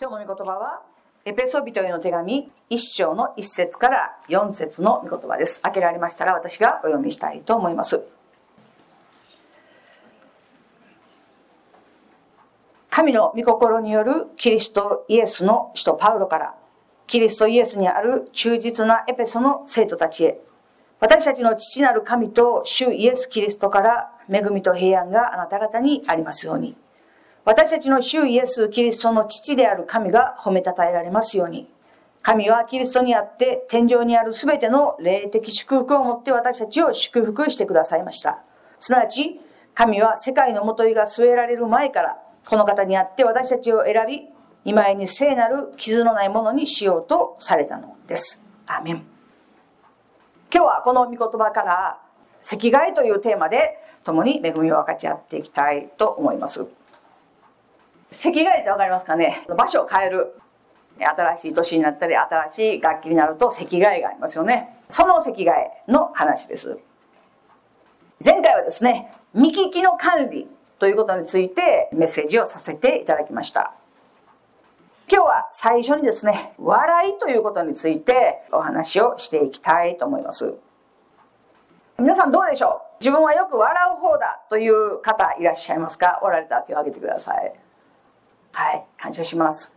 今日の御言葉は、エペソビトへの手紙1章の1節から4節の御言葉です。開けられましたら私がお読みしたいと思います。神の御心によるキリストイエスの使徒パウロから、キリストイエスにある忠実なエペソの生徒たちへ、私たちの父なる神と主イエス・キリストから恵みと平安があなた方にありますように。私たちの主イエス・キリストの父である神が褒めたたえられますように。神はキリストにあって天井にあるすべての霊的祝福をもって私たちを祝福してくださいました。すなわち、神は世界のもといが据えられる前から、この方にあって私たちを選び、今へに聖なる傷のないものにしようとされたのです。アメン。今日はこの御言葉から、赤外というテーマで共に恵みを分かち合っていきたいと思います。席替えって分かりますかね？場所を変える。新しい年になったり新しい楽器になると席替えがありますよね。その席替えの話です。前回はですね見聞きの管理ということについてメッセージをさせていただきました。今日は最初にですね笑いということについてお話をしていきたいと思います。皆さんどうでしょう？自分はよく笑う方だという方いらっしゃいますか？おられたら手を挙げてください。はい感謝します。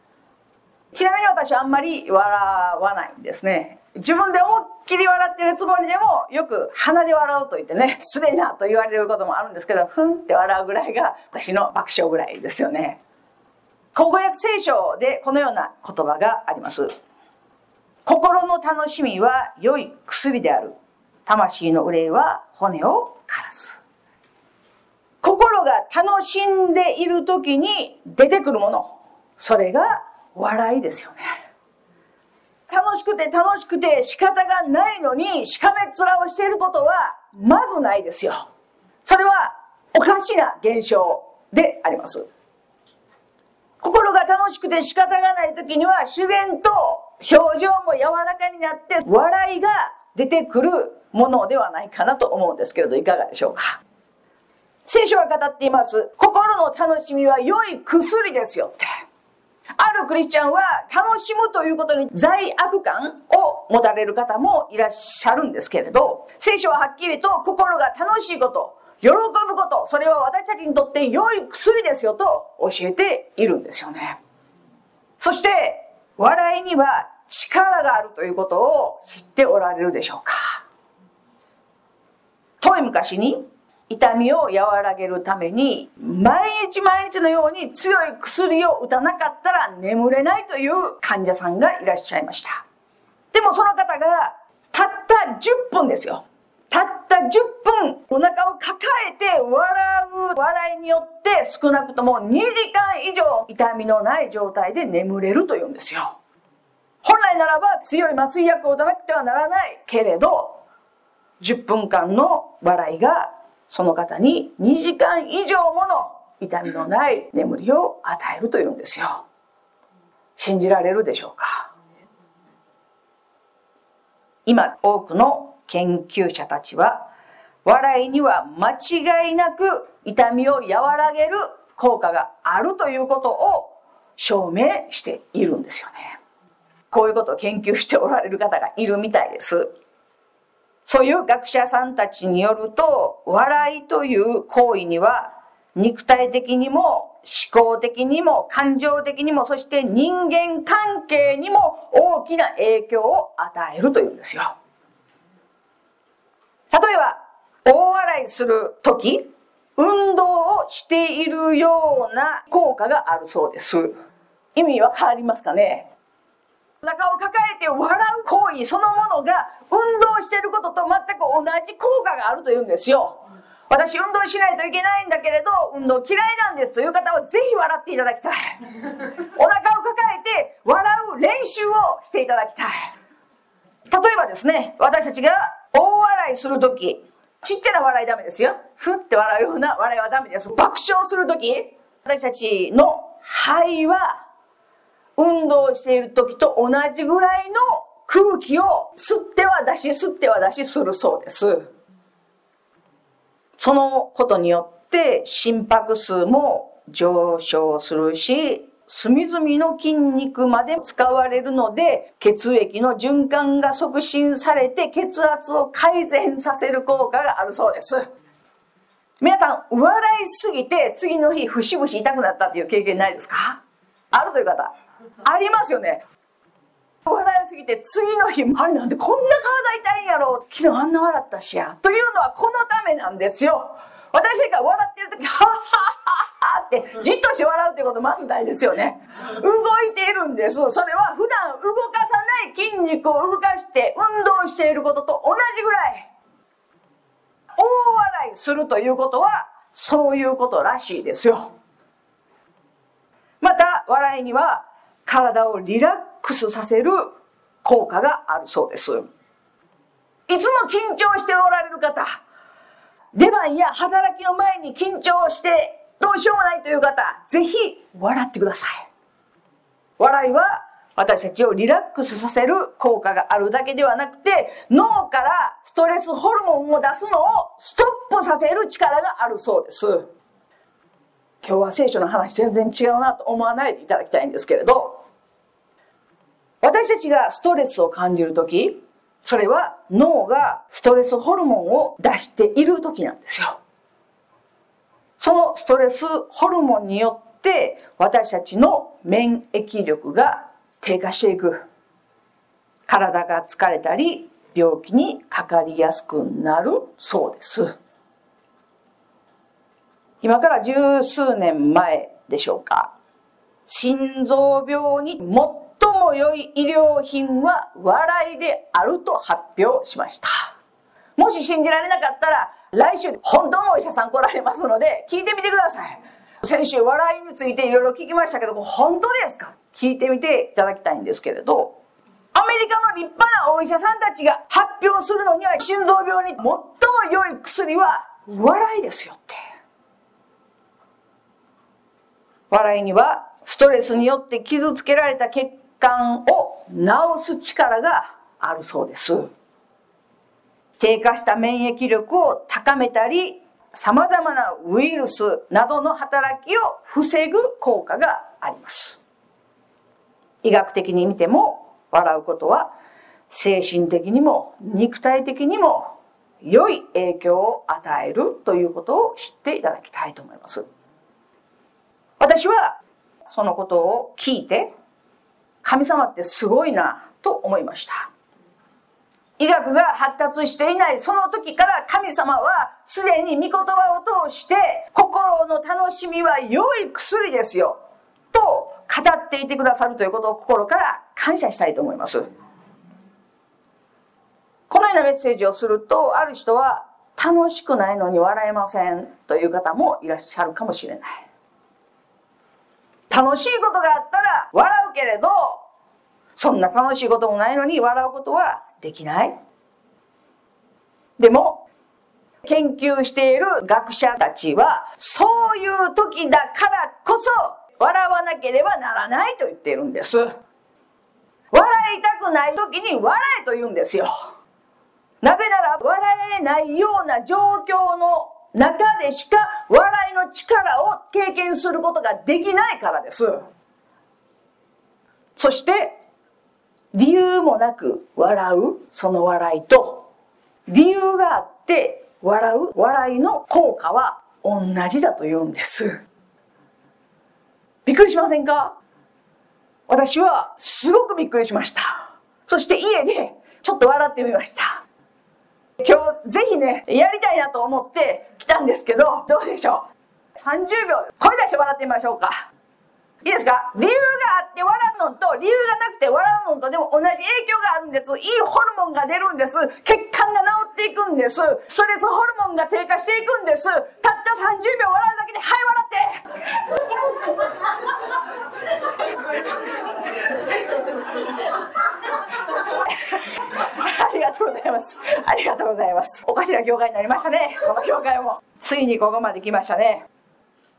ちなみに私はあんまり笑わないんですね。自分で思いっきり笑ってるつもりでもよく鼻で笑うと言ってね失礼なと言われることもあるんですけどふんって笑うぐらいが私の爆笑ぐらいですよね。口語訳聖書でこのような言葉があります。心の楽しみは良い薬である。魂の憂いは骨を枯らす。心が楽しんでいる時に出てくるもの。それが笑いですよね。楽しくて楽しくて仕方がないのにしかめっ面をしていることはまずないですよ。それはおかしな現象であります。心が楽しくて仕方がない時には自然と表情も柔らかになって笑いが出てくるものではないかなと思うんですけれどいかがでしょうか？聖書が語っています。心の楽しみは良い薬ですよって。あるクリスチャンは楽しむということに罪悪感を持たれる方もいらっしゃるんですけれど、聖書ははっきりと心が楽しいこと、喜ぶこと、それは私たちにとって良い薬ですよと教えているんですよね。そして、笑いには力があるということを知っておられるでしょうか。遠い昔に痛みを和らげるために毎日毎日のように強い薬を打たなかったら眠れないという患者さんがいらっしゃいました。でもその方がたった10分ですよ。たった10分お腹を抱えて笑う笑いによって少なくとも2時間以上痛みのない状態で眠れるというんですよ。本来ならば強い麻酔薬を打たなくてはならないけれど10分間の笑いがその方に2時間以上もの痛みのない眠りを与えるというんですよ。信じられるでしょうか？今多くの研究者たちは笑いには間違いなく痛みを和らげる効果があるということを証明しているんですよね。こういうことを研究しておられる方がいるみたいです。そういう学者さんたちによると、笑いという行為には、肉体的にも思考的にも感情的にもそして人間関係にも大きな影響を与えるというんですよ。例えば、大笑いするとき、運動をしているような効果があるそうです。意味は変わりますかね？腹を抱えて笑う行為そのものが運動していることと全く同じ効果があるというんですよ。私運動しないといけないんだけれど運動嫌いなんですという方はぜひ笑っていただきたい。お腹を抱えて笑う練習をしていただきたい。例えばですね私たちが大笑いする時ちっちゃな笑いダメですよ。ふって笑うような笑いはダメです。爆笑する時私たちの肺は運動している時と同じぐらいの空気を吸っては出し吸っては出しするそうですそのことによって心拍数も上昇するし隅々の筋肉まで使われるので、血液の循環が促進されて血圧を改善させる効果があるそうです。皆さん、笑いすぎて次の日、節々痛くなったっていう経験ないですか？あるという方。ありますよね。笑いすぎて次の日、あれなんでこんな体痛いんやろ昨日あんな笑ったしや。というのはこのためなんですよ。私が笑ってる時、はっはっはっはってじっとして笑うってことまずないですよね。動いているんです。それは普段動かさない筋肉を動かして運動していることと同じぐらい大笑いするということはそういうことらしいですよ。また笑いには体をリラックスさせる効果があるそうです。いつも緊張しておられる方、出番や働きの前に緊張してどうしようもないという方、ぜひ笑ってください。笑いは私たちをリラックスさせる効果があるだけではなくて、脳からストレスホルモンを出すのをストップさせる力があるそうです。今日は聖書の話全然違うなと思わないでいただきたいんですけれど、私たちがストレスを感じるとき、それは脳がストレスホルモンを出している時なんですよ。そのストレスホルモンによって私たちの免疫力が低下していく。体が疲れたり病気にかかりやすくなるそうです。今から十数年前でしょうか。心臓病に最も良い医療品は笑いであると発表しました。もし信じられなかったら来週本当のお医者さん来られますので聞いてみてください。先週笑いについていろいろ聞きましたけど本当ですか？聞いてみていただきたいんですけれど。アメリカの立派なお医者さんたちが発表するのには心臓病に最も良い薬は笑いですよって。笑いにはストレスによって傷つけられた血管を治す力があるそうです。低下した免疫力を高めたり様々なウイルスなどの働きを防ぐ効果があります。医学的に見ても笑うことは精神的にも肉体的にも良い影響を与えるということを知っていただきたいと思います。私はそのことを聞いて神様ってすごいなと思いました。医学が発達していないその時から神様はすでに御言葉を通して心の楽しみは良い薬ですよと語っていてくださるということを心から感謝したいと思います。このようなメッセージをするとある人は楽しくないのに笑えませんという方もいらっしゃるかもしれない。楽しいことがあったら笑うけれどそんな楽しいこともないのに笑うことはできない。でも研究している学者たちはそういう時だからこそ笑わなければならないと言っているんです。笑いたくない時に笑えと言うんですよ。なぜなら笑えないような状況の中でしか笑いの力することができないからです。そして理由もなく笑うその笑いと理由があって笑う笑いの効果は同じだと言うんです。びっくりしませんか？私はすごくびっくりしました。そして家でちょっと笑ってみました。今日ぜひねやりたいなと思って来たんですけどどうでしょう？30秒声出して笑ってみましょうか。いいですか？理由があって笑うのと理由がなくて笑うのとでも同じ影響があるんです。いいホルモンが出るんです。血管が治っていくんです。ストレスホルモンが低下していくんです。たった30秒笑うだけではい笑って。ありがとうございます。ありがとうございます。おかしな業界になりましたね。この業界も。ついにここまで来ましたね。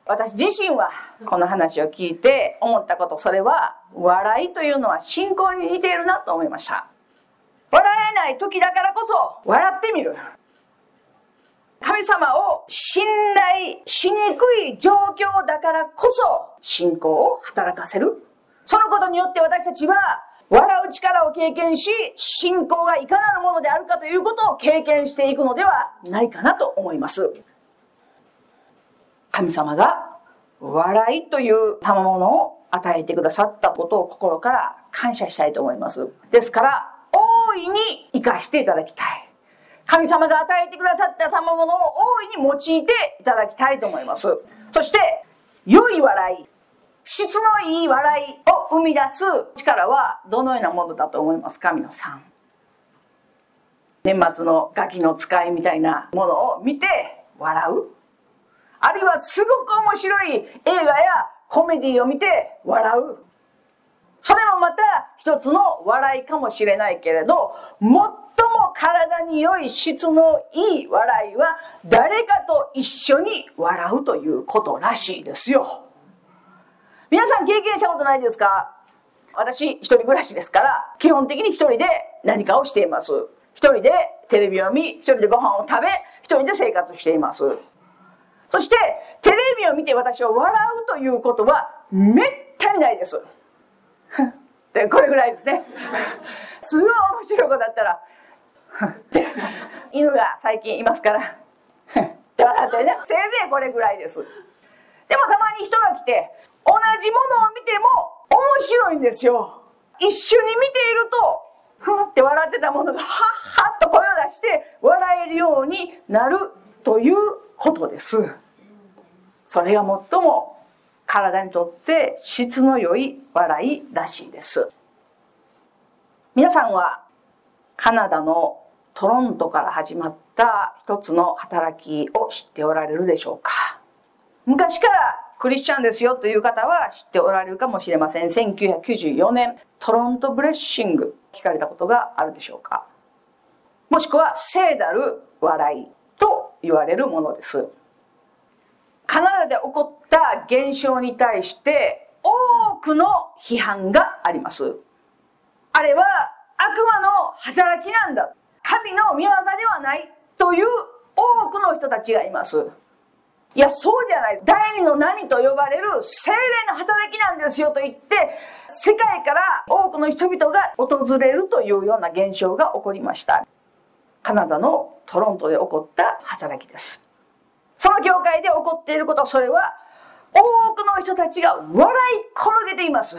私自身はこの話を聞いて思ったことそれは笑いというのは信仰に似ているなと思いました笑えない時だからこそ笑ってみる神様を信頼しにくい状況だからこそ信仰を働かせる。そのことによって私たちは笑う力を経験し、信仰がいかなるものであるかということを経験していくのではないかなと思います。神様が笑いという賜物を与えてくださったことを心から感謝したいと思います。ですから、大いに生かしていただきたい。神様が与えてくださった賜物を大いに用いていただきたいと思います。そして、良い笑い、質のいい笑いを生み出す力はどのようなものだと思いますか？皆さん。年末のガキの使いみたいなものを見て笑うあるいはすごく面白い映画やコメディを見て笑う。それもまた一つの笑いかもしれないけれど最も体に良い質のいい笑いは誰かと一緒に笑うということらしいですよ。皆さん経験したことないですか？私一人暮らしですから基本的に一人で何かをしています。一人でテレビを見一人でご飯を食べ一人で生活しています。そしてテレビを見て私は笑うということはめったにないです。でこれぐらいですね。すごい面白いことだったら犬が最近いますからって笑ってね。せいぜいこれぐらいです。でもたまに人が来て同じものを見ても面白いんですよ。一緒に見ているとふんって笑ってたものがはっはっと声を出して笑えるようになるということです。それが最も体にとって質の良い笑いらしいです。皆さんはカナダのトロントから始まった一つの働きを知っておられるでしょうか。昔からクリスチャンですよという方は知っておられるかもしれません。1994年トロントブレッシング聞かれたことがあるでしょうか。もしくは聖なる笑い。言われるものですカナダで起こった現象に対して多くの批判があります。あれは悪魔の働きなんだ。神の見業ではないという多くの人たちがいます。いや、そうじゃないです。第二の波と呼ばれる精霊の働きなんですよと言って、世界から多くの人々が訪れるというような現象が起こりました。カナダのトロントで起こった働きです。その教会で起こっていること、それは多くの人たちが笑い転げています。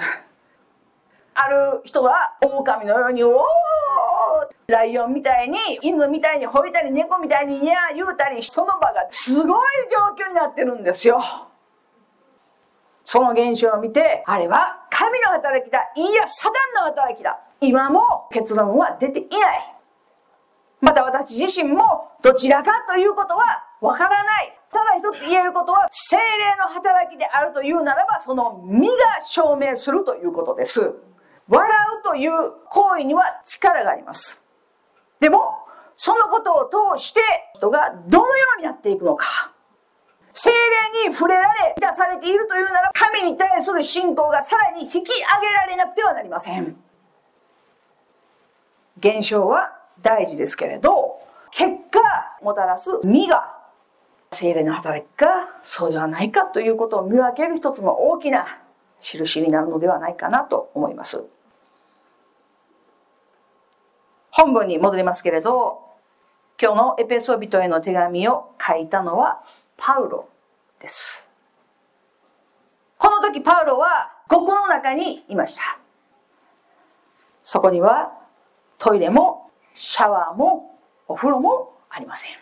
ある人は狼のように、おーライオンみたいに、犬みたいに吠えたり、猫みたいに、いや言うたり、その場がすごい状況になってるんですよ。その現象を見て、あれは神の働きだ。いや、サタンの働きだ。今も結論は出ていない。また私自身もどちらかということはわからない。ただ一つ言えることは、精霊の働きであるというならば、その身が証明するということです。笑うという行為には力があります。でも、そのことを通して人がどのようになっていくのか。精霊に触れられ、出されているというなら、神に対する信仰がさらに引き上げられなくてはなりません。現象は大事ですけれど、結果もたらす実が精霊の働きかそうではないかということを見分ける一つの大きな印になるのではないかなと思います。本文に戻りますけれど今日のエペソビトへの手紙を書いたのはパウロです。この時パウロは獄の中にいました。そこにはトイレもシャワーもお風呂もありません。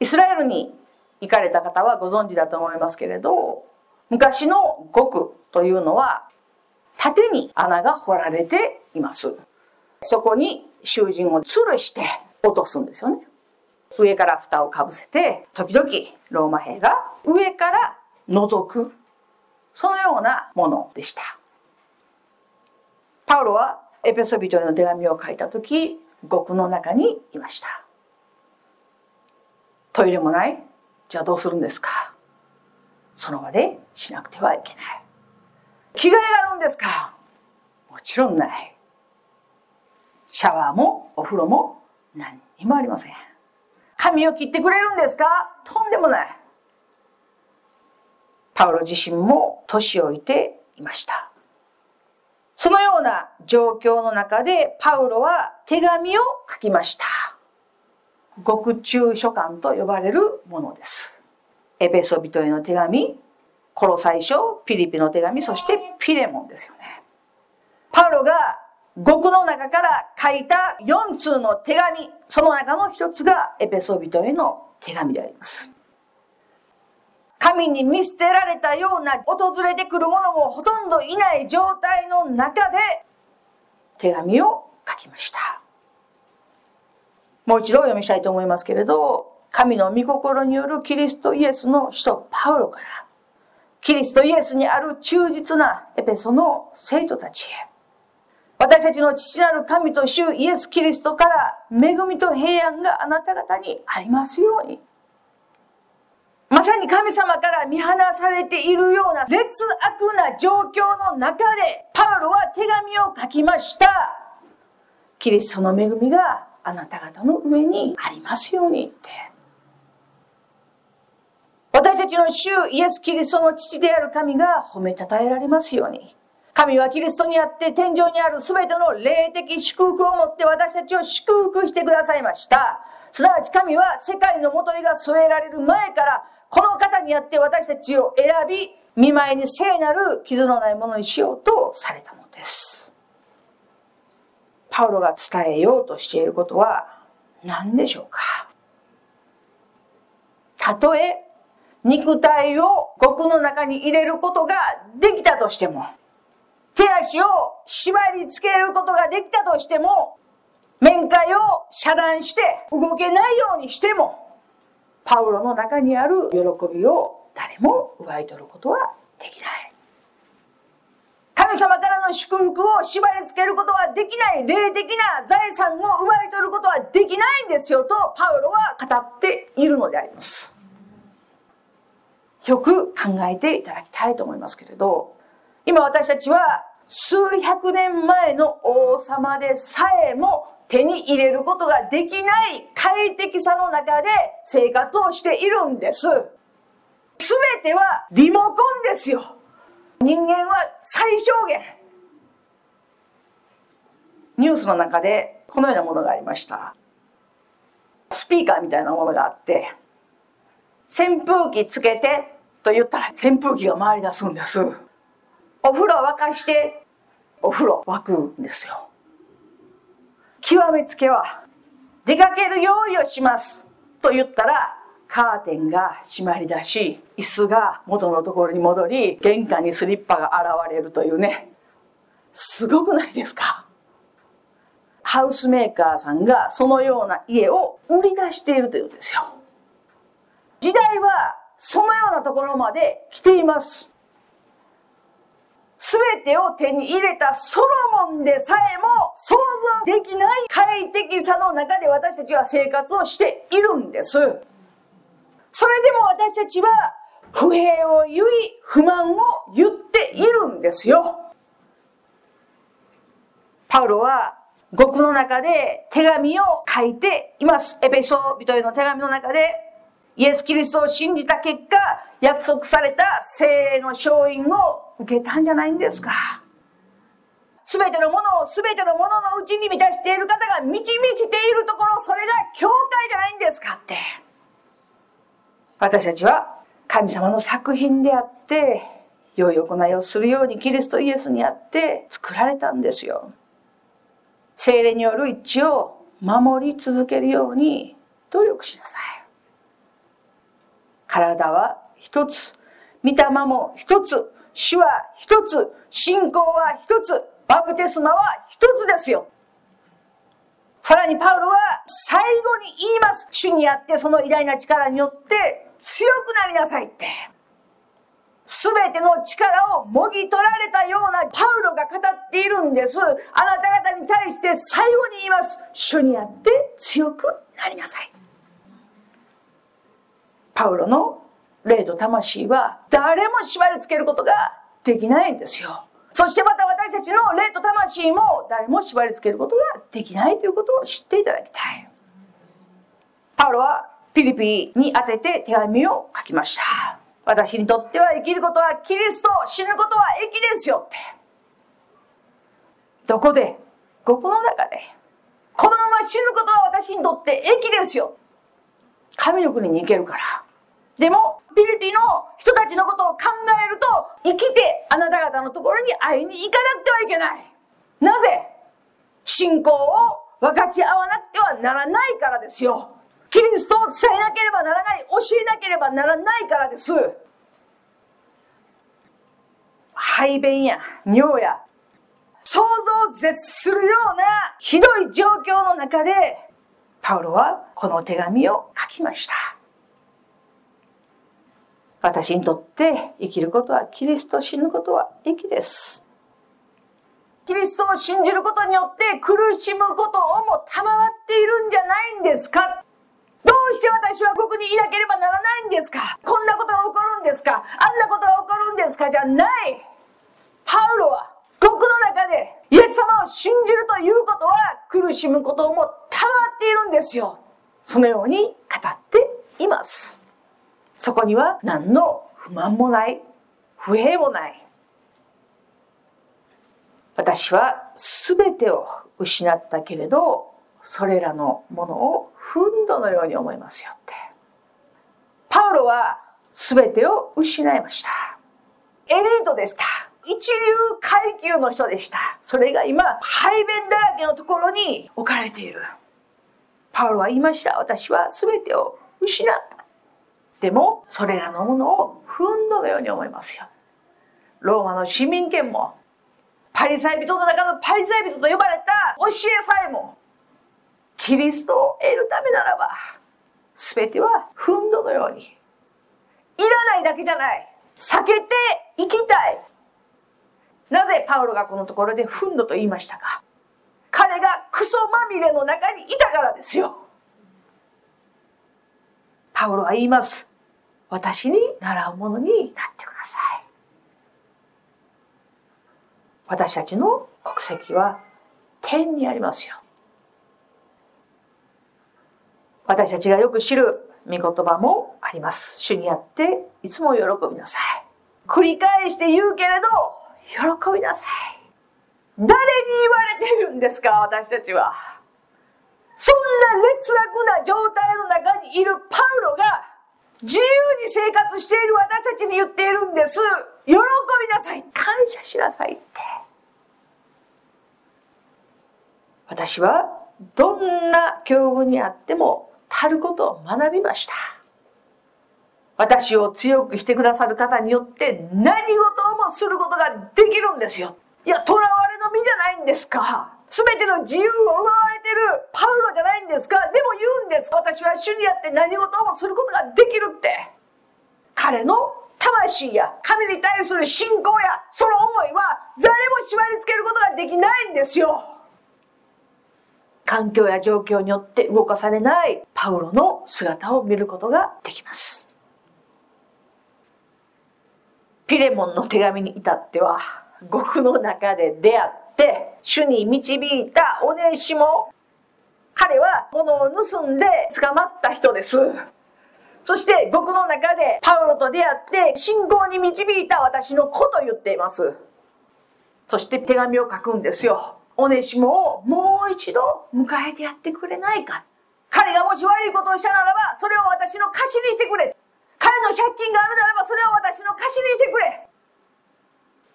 イスラエルに行かれた方はご存知だと思いますけれど昔の獄というのは縦に穴が掘られています。そこに囚人を吊るして落とすんですよね。上から蓋をかぶせて時々ローマ兵が上から覗く。そのようなものでした。パウロはエペソビトへの手紙を書いた時獄の中にいました。トイレもない。じゃあどうするんですか？その場でしなくてはいけない。着替えがあるんですか？もちろんない。シャワーもお風呂も何にもありません。髪を切ってくれるんですか？とんでもない。パウロ自身も年老いていました。そのような状況の中でパウロは手紙を書きました。獄中書簡と呼ばれるものです。エペソビトへの手紙、コロサイ書、ピリピの手紙、そしてピレモンですよね。パウロが獄の中から書いた4通の手紙、その中の一つがエペソビトへの手紙であります。神に見捨てられたような訪れてくる者もほとんどいない状態の中で手紙を書きました。もう一度お読みしたいと思いますけれど、神の御心によるキリストイエスの使徒パウロから、キリストイエスにある忠実なエペソの生徒たちへ、私たちの父なる神と主イエス・キリストから恵みと平安があなた方にありますように。さに神様から見放されているような劣悪な状況の中でパウロは手紙を書きました。キリストの恵みがあなた方の上にありますようにって。私たちの主イエス・キリストの父である神が褒めたたえられますように。神はキリストにあって天井にある全ての霊的祝福をもって私たちを祝福してくださいました。すなわち神は世界のもといが添えられる前からこの方にあって私たちを選び、見舞いに聖なる傷のないものにしようとされたのです。パウロが伝えようとしていることは何でしょうか？たとえ肉体を獄の中に入れることができたとしても手足を縛り付けることができたとしても、面会を遮断して動けないようにしても、パウロの中にある喜びを誰も奪い取ることはできない。神様からの祝福を縛り付けることはできない霊的な財産を奪い取ることはできないんですよとパウロは語っているのであります。よく考えていただきたいと思いますけれど、今私たちは数百年前の王様でさえも手に入れることができない快適さの中で生活をしているんです。すべてはリモコンですよ。人間は最小限。ニュースの中でこのようなものがありました。スピーカーみたいなものがあって、扇風機つけてと言ったら扇風機が回り出すんです。お風呂沸かしてお風呂沸くんですよ極めつけは出かける用意をします。と言ったらカーテンが閉まりだし椅子が元のところに戻り玄関にスリッパが現れるというね。すごくないですか？ハウスメーカーさんがそのような家を売り出しているというんですよ。時代はそのようなところまで来ています。全てを手に入れたソロモンでさえも想像できない快適さの中で私たちは生活をしているんです。それでも私たちは不平を言い、不満を言っているんですよ。パウロは獄の中で手紙を書いています。エペソ人への手紙の中でイエス・キリストを信じた結果、約束された精霊の勝因を受けたんじゃないんですか。すべてのものをすべてのもののうちに満たしている方が満ち満ちているところ、それが教会じゃないんですかって。私たちは神様の作品であって、良い行いをするようにキリストイエスにあって作られたんですよ。精霊による一致を守り続けるように努力しなさい。体は一つ、御霊も一つ、主は一つ、信仰は一つ、バプテスマは一つですよ。さらにパウロは最後に言います。主にあってその偉大な力によって強くなりなさいって。すべての力をもぎ取られたようなパウロが語っているんです。あなた方に対して最後に言います。主にあって強くなりなさい。パウロの霊と魂は誰も縛り付けることができないんですよ。そしてまた私たちの霊と魂も誰も縛り付けることができないということを知っていただきたい。パウロはピリピに宛てて手紙を書きました。私にとっては生きることはキリスト、死ぬことは益ですよって。どこで？ここの中で。このまま死ぬことは私にとって益ですよ。神の国に行けるから。でも、ピリピの人たちのことを考えると、生きてあなた方のところに会いに行かなくてはいけない。なぜ？信仰を分かち合わなくてはならないからですよ。キリストを伝えなければならない、教えなければならないからです。排便や尿や想像を絶するようなひどい状況の中で、パウロはこの手紙を書きました。私にとって生きることはキリスト死ぬことは益です。キリストを信じることによって苦しむことをも賜っているんじゃないんですか？どうして私はここにいなければならないんですか？こんなことが起こるんですか？あんなことが起こるんですか？じゃない。パウロはここの中でイエス様を信じるということは苦しむこともたまっているんですよ。そのように語っています。そこには何の不満もない不平もない。私は全てを失ったけれどそれらのものをふんどのように思いますよって。パウロは全てを失いました。エリートでした一流階級の人でした。それが今排便だらけのところに置かれている。パウロは言いました。私は全てを失った。でもそれらのものをふんどのように思いますよ。ローマの市民権もパリサイ人の中のパリサイ人と呼ばれた教えさえもキリストを得るためならば全てはふんどのようにいらないだけじゃない避けていきたい。なぜパウロがこのところでふんどと言いましたか？彼がクソまみれの中にいたからですよ。パウロは言います。私に習うものになってください私たちの国籍は天にありますよ。私たちがよく知る御言葉もあります。主にあっていつも喜びなさい。繰り返して言うけれど、喜びなさい。誰に言われてるんですか、私たちは。そんな劣悪な状態の中にいるパウロが自由に生活している私たちに言っているんです。喜びなさい。感謝しなさいって。私はどんな境遇にあっても足ることを学びました。私を強くしてくださる方によって何事もすることができるんですよ。いや、囚われの身じゃないんですか。すべての自由を奪わてるパウロじゃないんですか？でも言うんです。私は主にあって何事もすることができるって。彼の魂や神に対する信仰やその思いは誰も縛り付けることができないんですよ。環境や状況によって動かされないパウロの姿を見ることができます。ピレモンの手紙に至っては、獄の中で出会って、主に導いたおネシモ。彼は物を盗んで捕まった人です。そして獄の中でパウロと出会って信仰に導いた私の子と言っています。そして手紙を書くんですよ。おねしもをもう一度迎えてやってくれないか。彼がもし悪いことをしたならば、それを私の貸しにしてくれ。彼の借金があるならば、それを私の貸しにしてくれ。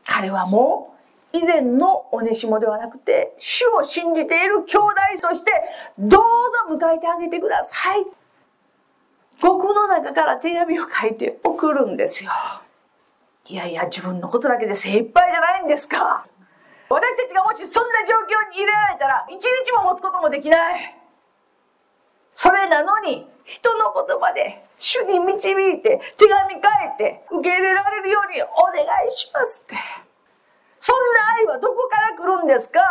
彼はもう、以前のおねしもではなくて、主を信じている兄弟として、どうぞ迎えてあげてください。獄の中から手紙を書いて送るんですよ。いやいや、自分のことだけで精一杯じゃないんですか。私たちがもしそんな状況に入れられたら一日も持つこともできないそれなのに人の言葉で主に導いて手紙書いて受け入れられるようにお願いしますってそんな愛はどこから来るんですか？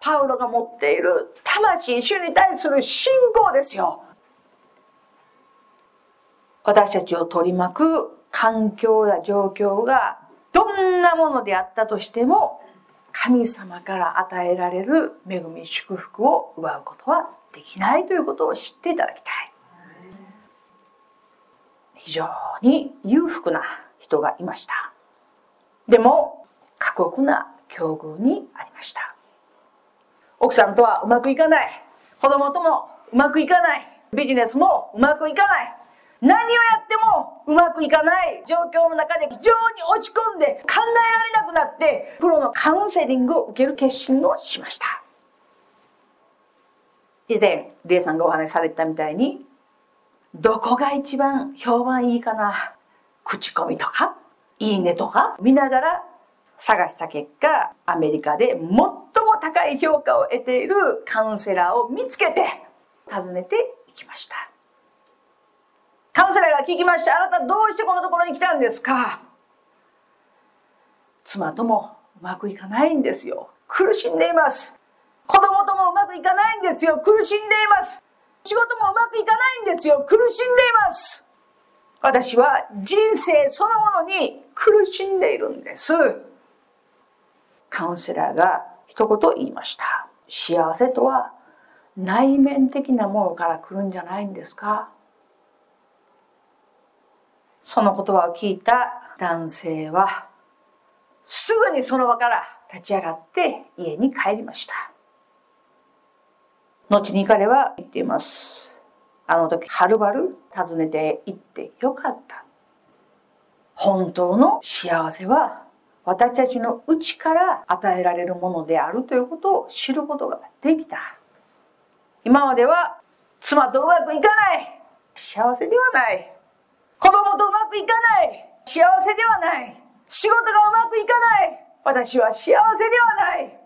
パウロが持っている魂主に対する信仰ですよ。私たちを取り巻く環境や状況がどんなものであったとしても神様から与えられる恵み祝福を奪うことはできないということを知っていただきたい。非常に裕福な人がいました。でも過酷な境遇にありました。奥さんとはうまくいかない。子供ともうまくいかない。ビジネスもうまくいかない。何をやってもうまくいかない。状況の中で非常に落ち込んで考えられなくなってプロのカウンセリングを受ける決心をしました。以前リエさんがお話しされたみたいにどこが一番評判いいかな。口コミとかいいねとか見ながら探した結果アメリカで最も高い評価を得ているカウンセラーを見つけて訪ねていきました。カウンセラーが聞きました。あなたどうしてこのところに来たんですか？妻ともうまくいかないんですよ。苦しんでいます。子供ともうまくいかないんですよ。苦しんでいます。仕事もうまくいかないんですよ。苦しんでいます。私は人生そのものに苦しんでいるんです。カウンセラーが一言言いました。幸せとは内面的なものから来るんじゃないんですか？その言葉を聞いた男性はすぐにその場から立ち上がって家に帰りました。後に彼は言っています。あの時はるばる訪ねて行ってよかった。本当の幸せは私たちの内から与えられるものであるということを知ることができた。今までは妻とうまくいかない。幸せではない。子供とうまくいかない。幸せではない。仕事がうまくいかない。私は幸せではない。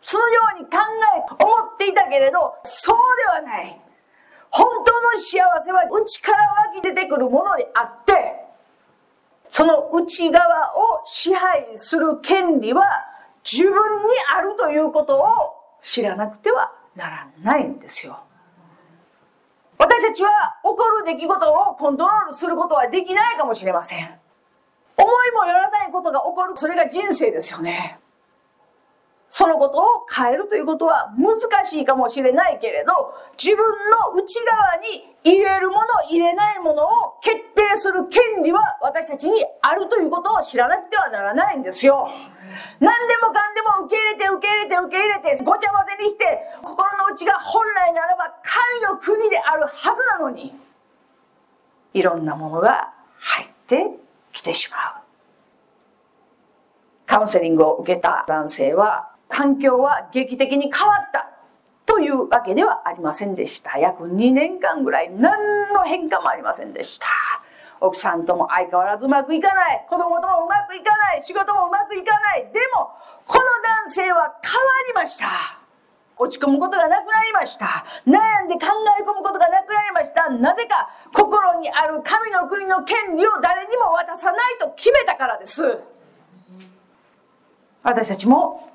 そのように考え思っていたけれどそうではない。本当の幸せは内から湧き出てくるものであってその内側を支配する権利は自分にあるということを知らなくてはならないんですよ。私たちは起こる出来事をコントロールすることはできないかもしれません。思いもよらないことが起こる、それが人生ですよね。そのことを変えるということは難しいかもしれないけれど、自分の内側に入れるもの、入れないものを決定する権利は私たちにあるということを知らなくてはならないんですよ。何でもかんでも受け入れて受け入れて受け入れてごちゃ混ぜにして心の内が本来ならば神の国であるはずなのにいろんなものが入ってきてしまう。カウンセリングを受けた男性は環境は劇的に変わった。というわけではありませんでした。約2年間ぐらい何の変化もありませんでした。奥さんとも相変わらずうまくいかない。子供ともうまくいかない。仕事もうまくいかない。でもこの男性は変わりました。落ち込むことがなくなりました。悩んで考え込むことがなくなりました。なぜか心にある神の国の権利を誰にも渡さないと決めたからです。私たちも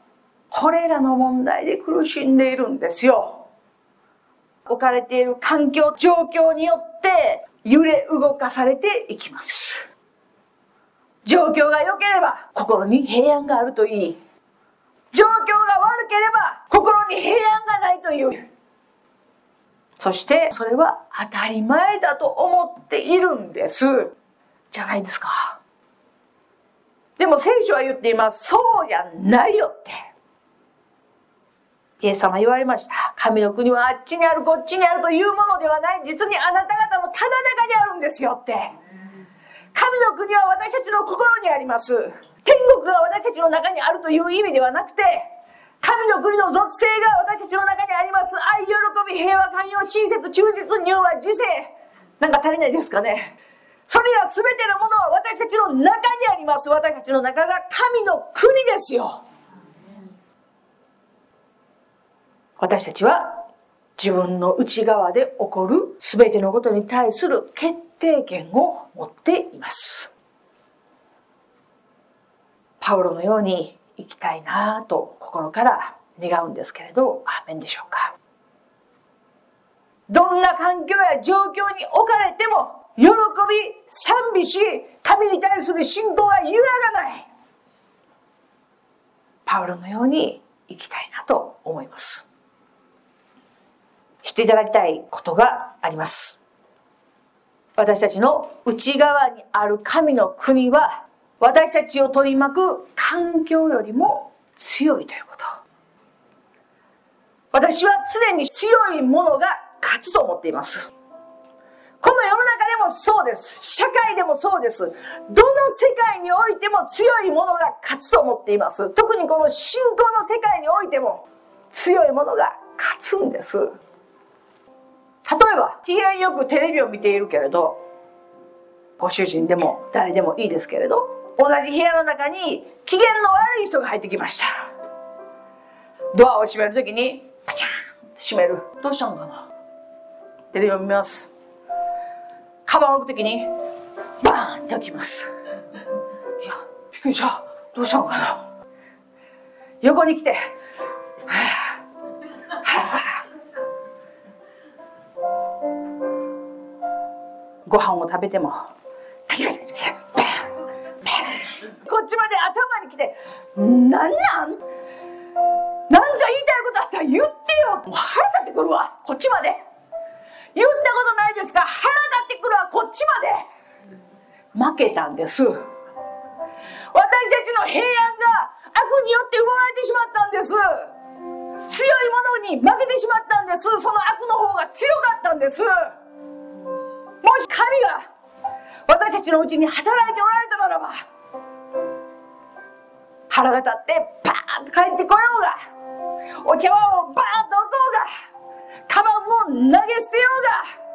これらの問題で苦しんでいるんですよ。置かれている環境、状況によって揺れ動かされていきます。状況が良ければ心に平安があるといい。状況が悪ければ心に平安がないという。そしてそれは当たり前だと思っているんです。じゃないですか。でも聖書は言っています。そうじゃないよって。イエス様言われました。神の国はあっちにあるこっちにあるというものではない。実にあなた方のただ中にあるんですよって。神の国は私たちの心にあります。天国が私たちの中にあるという意味ではなくて、神の国の属性が私たちの中にあります。愛、喜び、平和、寛容、親切、忠実、柔和、自制。なんか足りないですかね。それら全てのものは私たちの中にあります。私たちの中が神の国ですよ。私たちは自分の内側で起こる全てのことに対する決定権を持っています。パウロのように生きたいなぁと心から願うんですけれど、アーメンでしょうか。どんな環境や状況に置かれても、喜び、賛美し、神に対する信仰は揺らがない。パウロのように生きたいなと思います。していただきたいことがあります。私たちの内側にある神の国は私たちを取り巻く環境よりも強いということ。私は常に強いものが勝つと思っています。この世の中でもそうです。社会でもそうです。どの世界においても強いものが勝つと思っています。特にこの信仰の世界においても強いものが勝つんです。例えば機嫌よくテレビを見ているけれどご主人でも誰でもいいですけれど同じ部屋の中に機嫌の悪い人が入ってきました。ドアを閉める時にパチャンって閉める。どうしたのかな？テレビを見ます。カバンを置く時にバーンって開きます。いやびっくりした。どうしたのかな？横に来てご飯を食べてもカチカチカチバンこっちまで頭に来てなんなん？なんか言いたいことあったら言ってよ。もう腹立ってくるわ。こっちまで。言ったことないですか腹立ってくるわ。こっちまで。負けたんです。私たちの平安が悪によって奪われてしまったんです。強いものに負けてしまったんです。その悪の方が強かったんです。もし神が私たちのうちに働いておられたならば腹が立ってパーンと帰ってこようがお茶碗をバーンと置こうがカバンを投げ捨てようが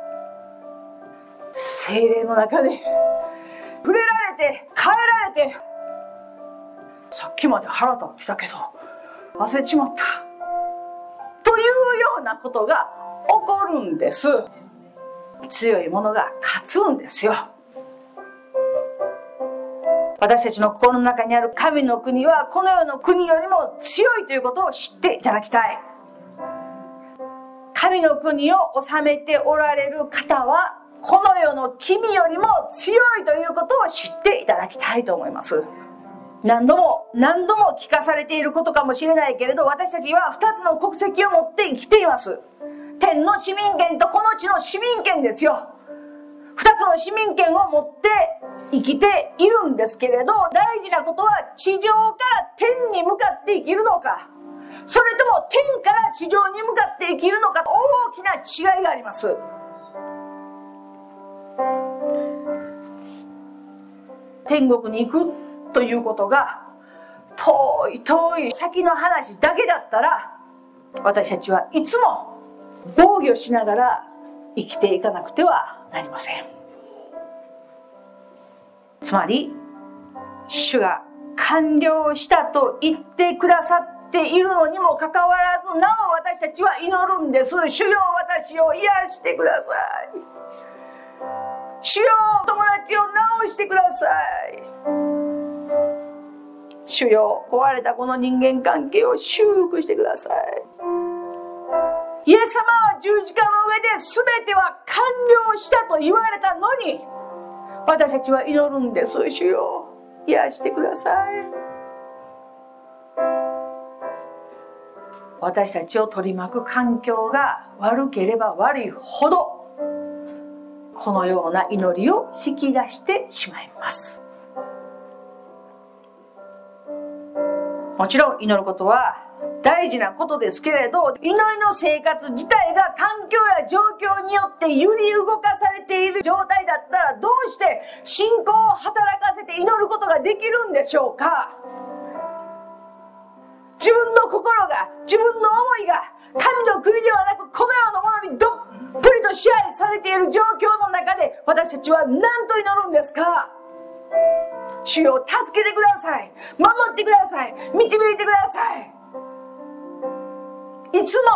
精霊の中で触れられて変えられてさっきまで腹立ってたけど忘れちまった。というようなことが起こるんです。強いものが勝つんですよ。私たちの心の中にある神の国はこの世の国よりも強いということを知っていただきたい。神の国を治めておられる方はこの世の君よりも強いということを知っていただきたいと思います。何度も何度も聞かされていることかもしれないけれど私たちは2つの国籍を持って生きています。天の市民権とこの地の市民権ですよ。2つの市民権を持って生きているんですけれど大事なことは地上から天に向かって生きるのか。それとも天から地上に向かって生きるのか。大きな違いがあります。天国に行くということが遠い遠い先の話だけだったら私たちはいつも防御しながら生きていかなくてはなりません。つまり主が完了したと言ってくださっているのにもかかわらずなお私たちは祈るんです。主よ私を癒してください。主よ友達を治してください。主よ壊れたこの人間関係を修復してください。イエス様は十字架の上で全ては完了したと言われたのに私たちは祈るんです主よ。癒してください。私たちを取り巻く環境が悪ければ悪いほどこのような祈りを引き出してしまいます。もちろん祈ることは大事なことですけれど、祈りの生活自体が環境や状況によって揺り動かされている状態だったら、どうして信仰を働かせて祈ることができるんでしょうか？自分の心が、自分の思いが、神の国ではなく、この世のものにどっぷりと支配されている状況の中で、私たちは何と祈るんですか？主よ助けてください。守ってください。導いてください。いつも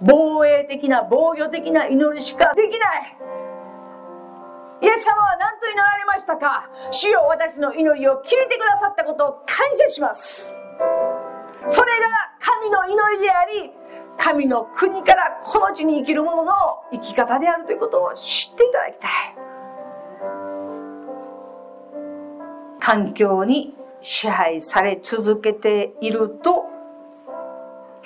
防衛的な防御的な祈りしかできない。イエス様は何と祈られましたか？主よ私の祈りを聞いてくださったことを感謝します。それが神の祈りであり神の国からこの地に生きる者の生き方であるということを知っていただきたい。環境に支配され続けていると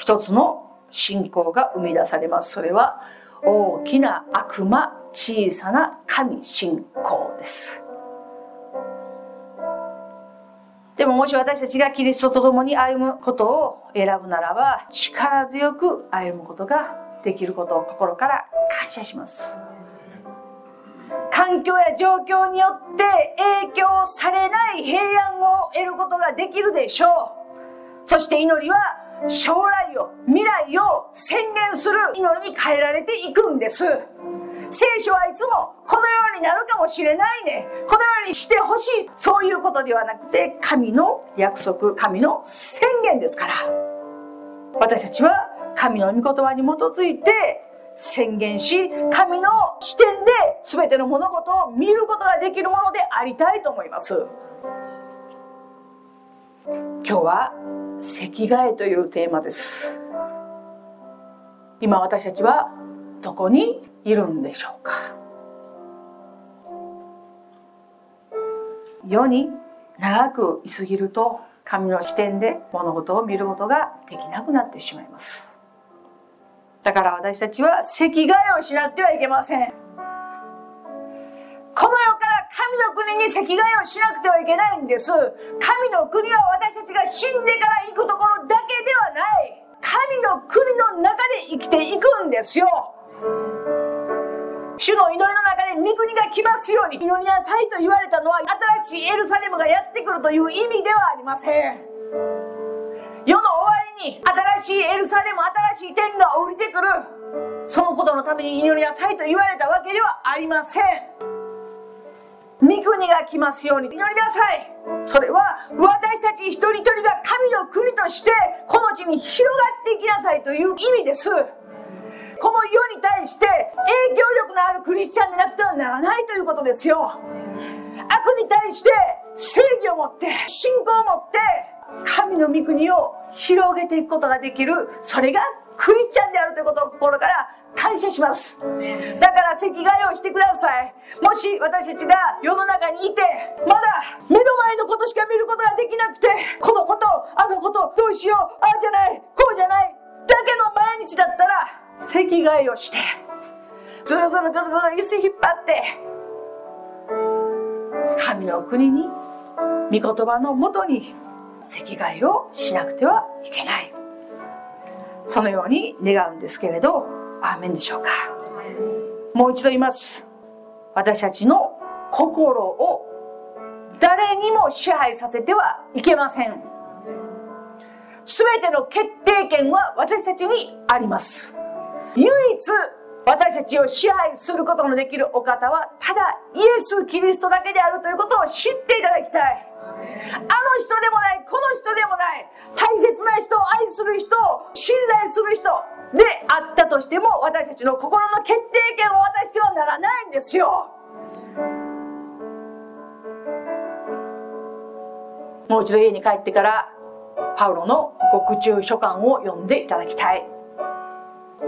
一つの信仰が生み出されます。それは大きな悪魔小さな神信仰です。でももし私たちがキリストと共に歩むことを選ぶならば力強く歩むことができることを心から感謝します。環境や状況によって影響されない平安を得ることができるでしょう。そして祈りは将来を未来を宣言する祈りに変えられていくんです。聖書はいつもこのようになるかもしれないね。このようにしてほしい。そういうことではなくて神の約束神の宣言ですから。私たちは神の御言葉に基づいて宣言し神の視点で全ての物事を見ることができるものでありたいと思います。今日は席替えというテーマです。今私たちはどこにいるんでしょうか。世に長くいすぎると神の視点で物事を見ることができなくなってしまいます。だから私たちは席替えをしなくてはいけません。この世の国に席替えをしなくてはいけないんです。神の国は私たちが死んでから行くところだけではない。神の国の中で生きていくんですよ。主の祈りの中で御国が来ますように。祈りなさいと言われたのは新しいエルサレムがやってくるという意味ではありません。世の終わりに新しいエルサレム新しい天が降りてくる。そのことのために祈りなさいと言われたわけではありません。御国が来ますように祈りなさい。それは私たち一人一人が神の国としてこの地に広がっていきなさいという意味です。この世に対して影響力のあるクリスチャンでなくてはならないということですよ。悪に対して正義を持って信仰を持って神の御国を広げていくことができる。それがクリスチャンであるということを心から感謝します。だから席替えをしてください。もし私たちが世の中にいてまだ目の前のことしか見ることができなくてこのことあのことどうしようああじゃないこうじゃないだけの毎日だったら席替えをしてずるずるずるずる椅子引っ張って神の国に御言葉のもとに席替えをしなくてはいけない。そのように願うんですけれどアーメンでしょうか。もう一度言います。私たちの心を誰にも支配させてはいけません。全ての決定権は私たちにあります。唯一私たちを支配することのできるお方はただイエス・キリストだけであるということを知っていただきたい。あの人でもないこの人でもない大切な人愛する人信頼する人であったとしても私たちの心の決定権を渡してはならないんですよ。もう一度家に帰ってからパウロの獄中書簡を読んでいただきたい。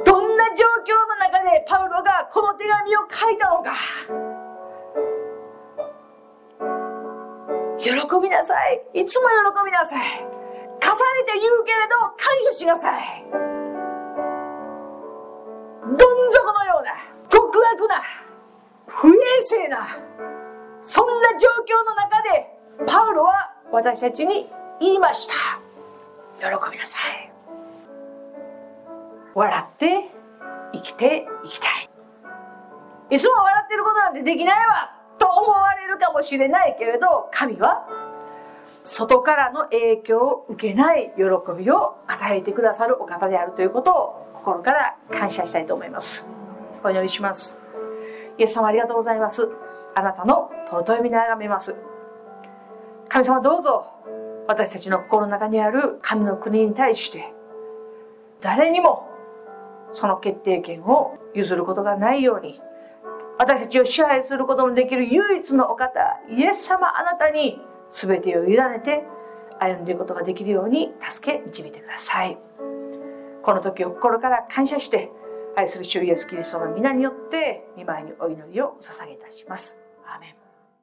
どんな状況の中でパウロがこの手紙を書いたのか。喜びなさい。いつも喜びなさい。重ねて言うけれど感謝しなさい。底のような極悪な不衛生なそんな状況の中でパウロは私たちに言いました。喜びなさい。笑って生きていきたい。いつも笑ってることなんてできないわと思われるかもしれないけれど神は外からの影響を受けない喜びを与えてくださるお方であるということを心から感謝したいと思います。お祈りします。イエス様ありがとうございます。あなたの尊い皆がめます。神様どうぞ私たちの心の中にある神の国に対して誰にもその決定権を譲ることがないように私たちを支配することのできる唯一のお方イエス様あなたに全てを委ねて歩んでいくことができるように助け導いてください。この時を心から感謝して愛する主イエスキリストの皆によって見舞いにお祈りを捧げいたします。